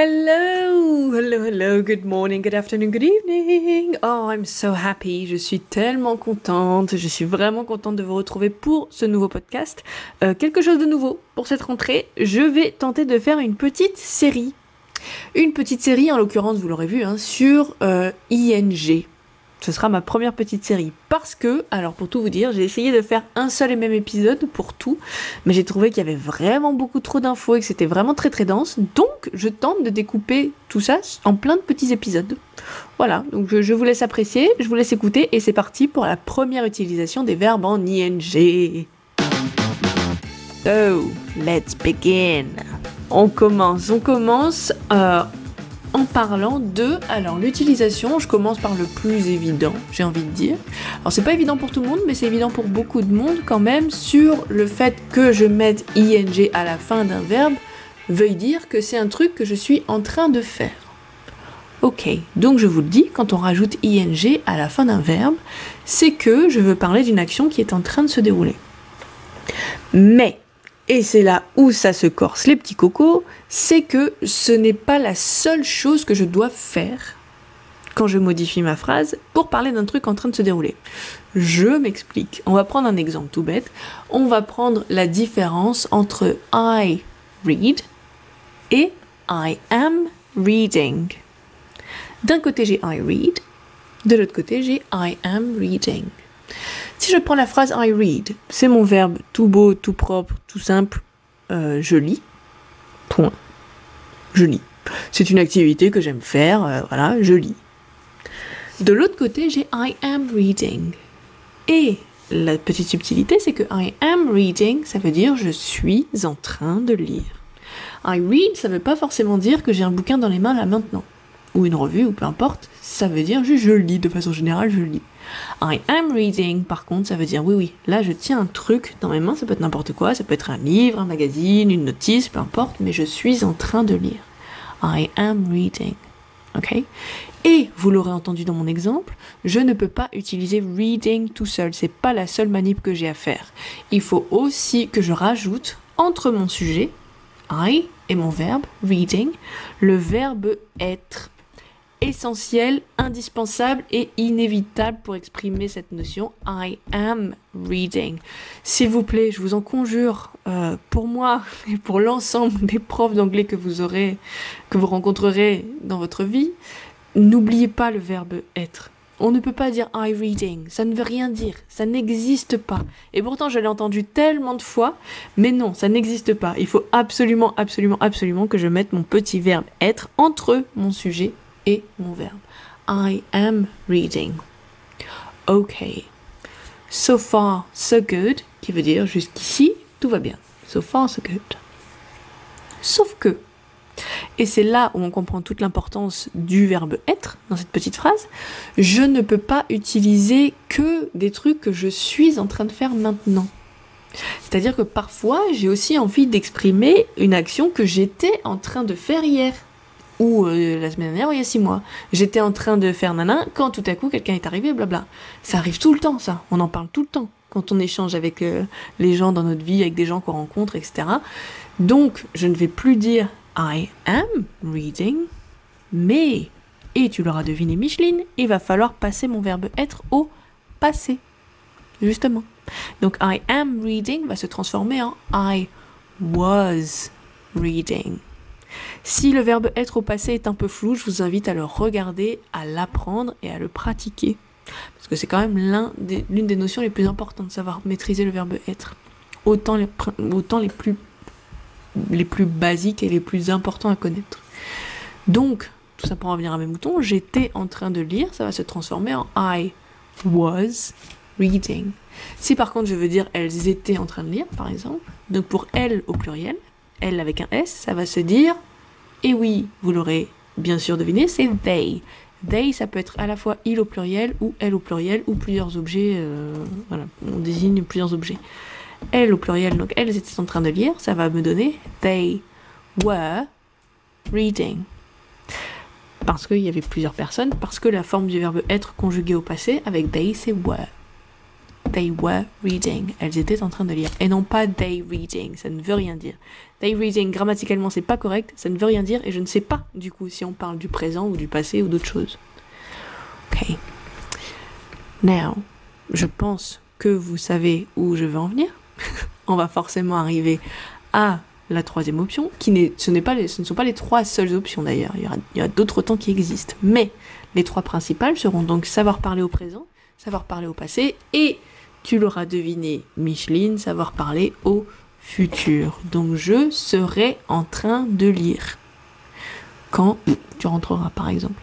Hello, hello, hello, good morning, good afternoon, good evening. Oh, I'm so happy. Je suis tellement contente. Je suis vraiment contente de vous retrouver pour ce nouveau podcast. Euh, quelque chose de nouveau pour cette rentrée. Je vais tenter de faire une petite série. Une petite série, en l'occurrence, vous l'aurez vu, hein, sur euh, ING ce sera ma première petite série. Parce que, alors pour tout vous dire, j'ai essayé de faire un seul et même épisode pour tout, mais j'ai trouvé qu'il y avait vraiment beaucoup trop d'infos et que c'était vraiment très très dense. Donc je tente de découper tout ça en plein de petits épisodes. Voilà, donc je, vous laisse apprécier, je vous laisse écouter et c'est parti pour la première utilisation des verbes en ing. So, let's begin. On commence, on commence. Euh, en parlant de, alors l'utilisation, je commence par le plus évident, j'ai envie de dire. Alors c'est pas évident pour tout le monde, mais c'est évident pour beaucoup de monde quand même sur le fait que je mette ing à la fin d'un verbe, veuille dire que c'est un truc que je suis en train de faire. Ok, donc je vous le dis, quand on rajoute ing à la fin d'un verbe, c'est que je veux parler d'une action qui est en train de se dérouler. Mais et c'est là où ça se corse les petits cocos, c'est que ce n'est pas la seule chose que je dois faire quand je modifie ma phrase pour parler d'un truc en train de se dérouler. Je m'explique. On va prendre un exemple tout bête. On va prendre la différence entre I read et I am reading. D'un côté j'ai I read, de l'autre côté j'ai I am reading. Si je prends la phrase I read, c'est mon verbe tout beau, tout propre, tout simple. Euh, je lis. Point. Je lis. C'est une activité que j'aime faire. Euh, voilà, je lis. De l'autre côté, j'ai I am reading. Et la petite subtilité, c'est que I am reading, ça veut dire je suis en train de lire. I read, ça veut pas forcément dire que j'ai un bouquin dans les mains là maintenant. Ou une revue, ou peu importe. Ça veut dire juste je lis, de façon générale, je lis. I am reading, par contre, ça veut dire oui, oui, là je tiens un truc dans mes mains, ça peut être n'importe quoi, ça peut être un livre, un magazine, une notice, peu importe, mais je suis en train de lire. I am reading. Ok? Et vous l'aurez entendu dans mon exemple, je ne peux pas utiliser reading tout seul, c'est pas la seule manip que j'ai à faire. Il faut aussi que je rajoute entre mon sujet, I, et mon verbe, reading, le verbe être essentiel, indispensable et inévitable pour exprimer cette notion I am reading. S'il vous plaît, je vous en conjure, euh, pour moi et pour l'ensemble des profs d'anglais que vous aurez, que vous rencontrerez dans votre vie, n'oubliez pas le verbe être. On ne peut pas dire I reading, ça ne veut rien dire, ça n'existe pas. Et pourtant, je l'ai entendu tellement de fois, mais non, ça n'existe pas. Il faut absolument, absolument, absolument que je mette mon petit verbe être entre mon sujet mon verbe. I am reading. Ok. So far, so good, qui veut dire jusqu'ici, tout va bien. So far, so good. Sauf que, et c'est là où on comprend toute l'importance du verbe être dans cette petite phrase, je ne peux pas utiliser que des trucs que je suis en train de faire maintenant. C'est-à-dire que parfois, j'ai aussi envie d'exprimer une action que j'étais en train de faire hier ou euh, la semaine dernière, il y a six mois. J'étais en train de faire nanan quand tout à coup quelqu'un est arrivé, blabla. Ça arrive tout le temps, ça. On en parle tout le temps quand on échange avec euh, les gens dans notre vie, avec des gens qu'on rencontre, etc. Donc, je ne vais plus dire I am reading, mais, et tu l'auras deviné Micheline, il va falloir passer mon verbe être au passé. Justement. Donc, I am reading va se transformer en I was reading. Si le verbe être au passé est un peu flou, je vous invite à le regarder, à l'apprendre et à le pratiquer. Parce que c'est quand même l'une des, notions les plus importantes, de savoir maîtriser le verbe être. Autant les, plus, basiques et les plus importants à connaître. Donc, tout ça pour revenir à mes moutons, j'étais en train de lire, ça va se transformer en I was reading. Si par contre je veux dire elles étaient en train de lire, par exemple, donc pour elles au pluriel, elle avec un S, ça va se dire, et oui, vous l'aurez bien sûr deviné, c'est they. They, ça peut être à la fois il au pluriel ou elle au pluriel ou plusieurs objets. Euh, voilà, on désigne plusieurs objets. Elle au pluriel, donc elles étaient en train de lire, ça va me donner they were reading. Parce qu'il y avait plusieurs personnes, parce que la forme du verbe être conjugué au passé avec they, c'est were. They were reading. Elles étaient en train de lire. Et non pas they reading. Ça ne veut rien dire. They reading, grammaticalement, c'est pas correct. Ça ne veut rien dire. Et je ne sais pas, du coup, si on parle du présent ou du passé ou d'autre chose. Ok. Now, je pense que vous savez où je veux en venir. on va forcément arriver à la troisième option, qui ce, pas ce ne sont pas les trois seules options d'ailleurs, il y, aura, il y a d'autres temps qui existent. Mais les trois principales seront donc savoir parler au présent, savoir parler au passé et, tu l'auras deviné, Micheline, savoir parler au futur. Donc je serai en train de lire. Quand tu rentreras par exemple.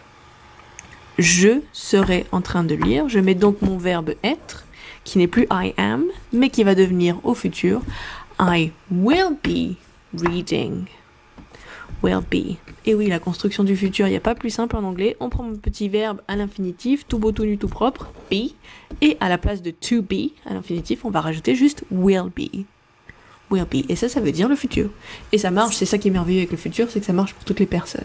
Je serai en train de lire. Je mets donc mon verbe être, qui n'est plus I am, mais qui va devenir au futur I will be reading. Will be? Et oui, la construction du futur, il n'y a pas plus simple en anglais. On prend mon petit verbe à l'infinitif, tout beau, tout nu, tout propre, be. Et à la place de to be, à l'infinitif, on va rajouter juste will be. Will be. Et ça, ça veut dire le futur. Et ça marche, c'est ça qui est merveilleux avec le futur, c'est que ça marche pour toutes les personnes.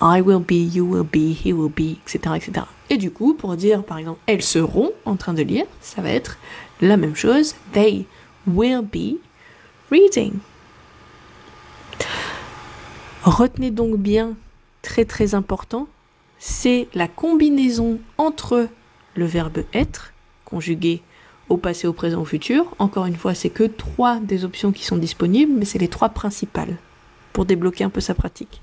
I will be, you will be, he will be, etc., etc. Et du coup, pour dire, par exemple, elles seront en train de lire, ça va être la même chose. They will be reading. Retenez donc bien, très très important, c'est la combinaison entre le verbe être, conjugué au passé, au présent, au futur. Encore une fois, c'est que trois des options qui sont disponibles, mais c'est les trois principales pour débloquer un peu sa pratique.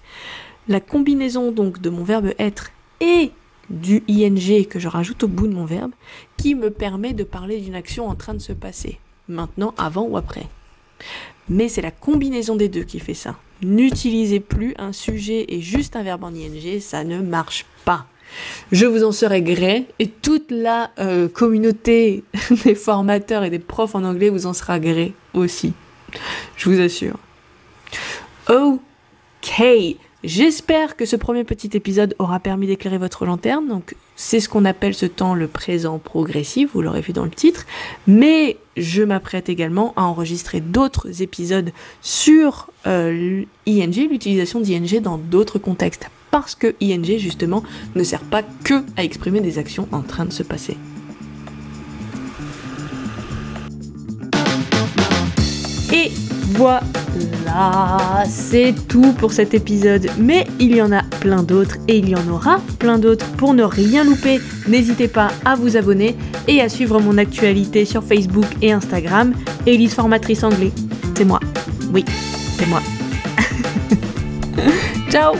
La combinaison donc de mon verbe être et du ing que je rajoute au bout de mon verbe qui me permet de parler d'une action en train de se passer, maintenant, avant ou après. Mais c'est la combinaison des deux qui fait ça. N'utilisez plus un sujet et juste un verbe en ing, ça ne marche pas. Je vous en serai gré et toute la euh, communauté des formateurs et des profs en anglais vous en sera gré aussi. Je vous assure. Ok, j'espère que ce premier petit épisode aura permis d'éclairer votre lanterne. Donc c'est ce qu'on appelle ce temps le présent progressif, vous l'aurez vu dans le titre. Mais je m'apprête également à enregistrer d'autres épisodes sur euh, l'ING, l'utilisation d'ING dans d'autres contextes. Parce que ING, justement, ne sert pas que à exprimer des actions en train de se passer. Et voilà, c'est tout pour cet épisode. Mais il y en a plein d'autres et il y en aura plein d'autres. Pour ne rien louper, n'hésitez pas à vous abonner et à suivre mon actualité sur Facebook et Instagram. Elise Formatrice Anglais, c'est moi. Oui, c'est moi. Ciao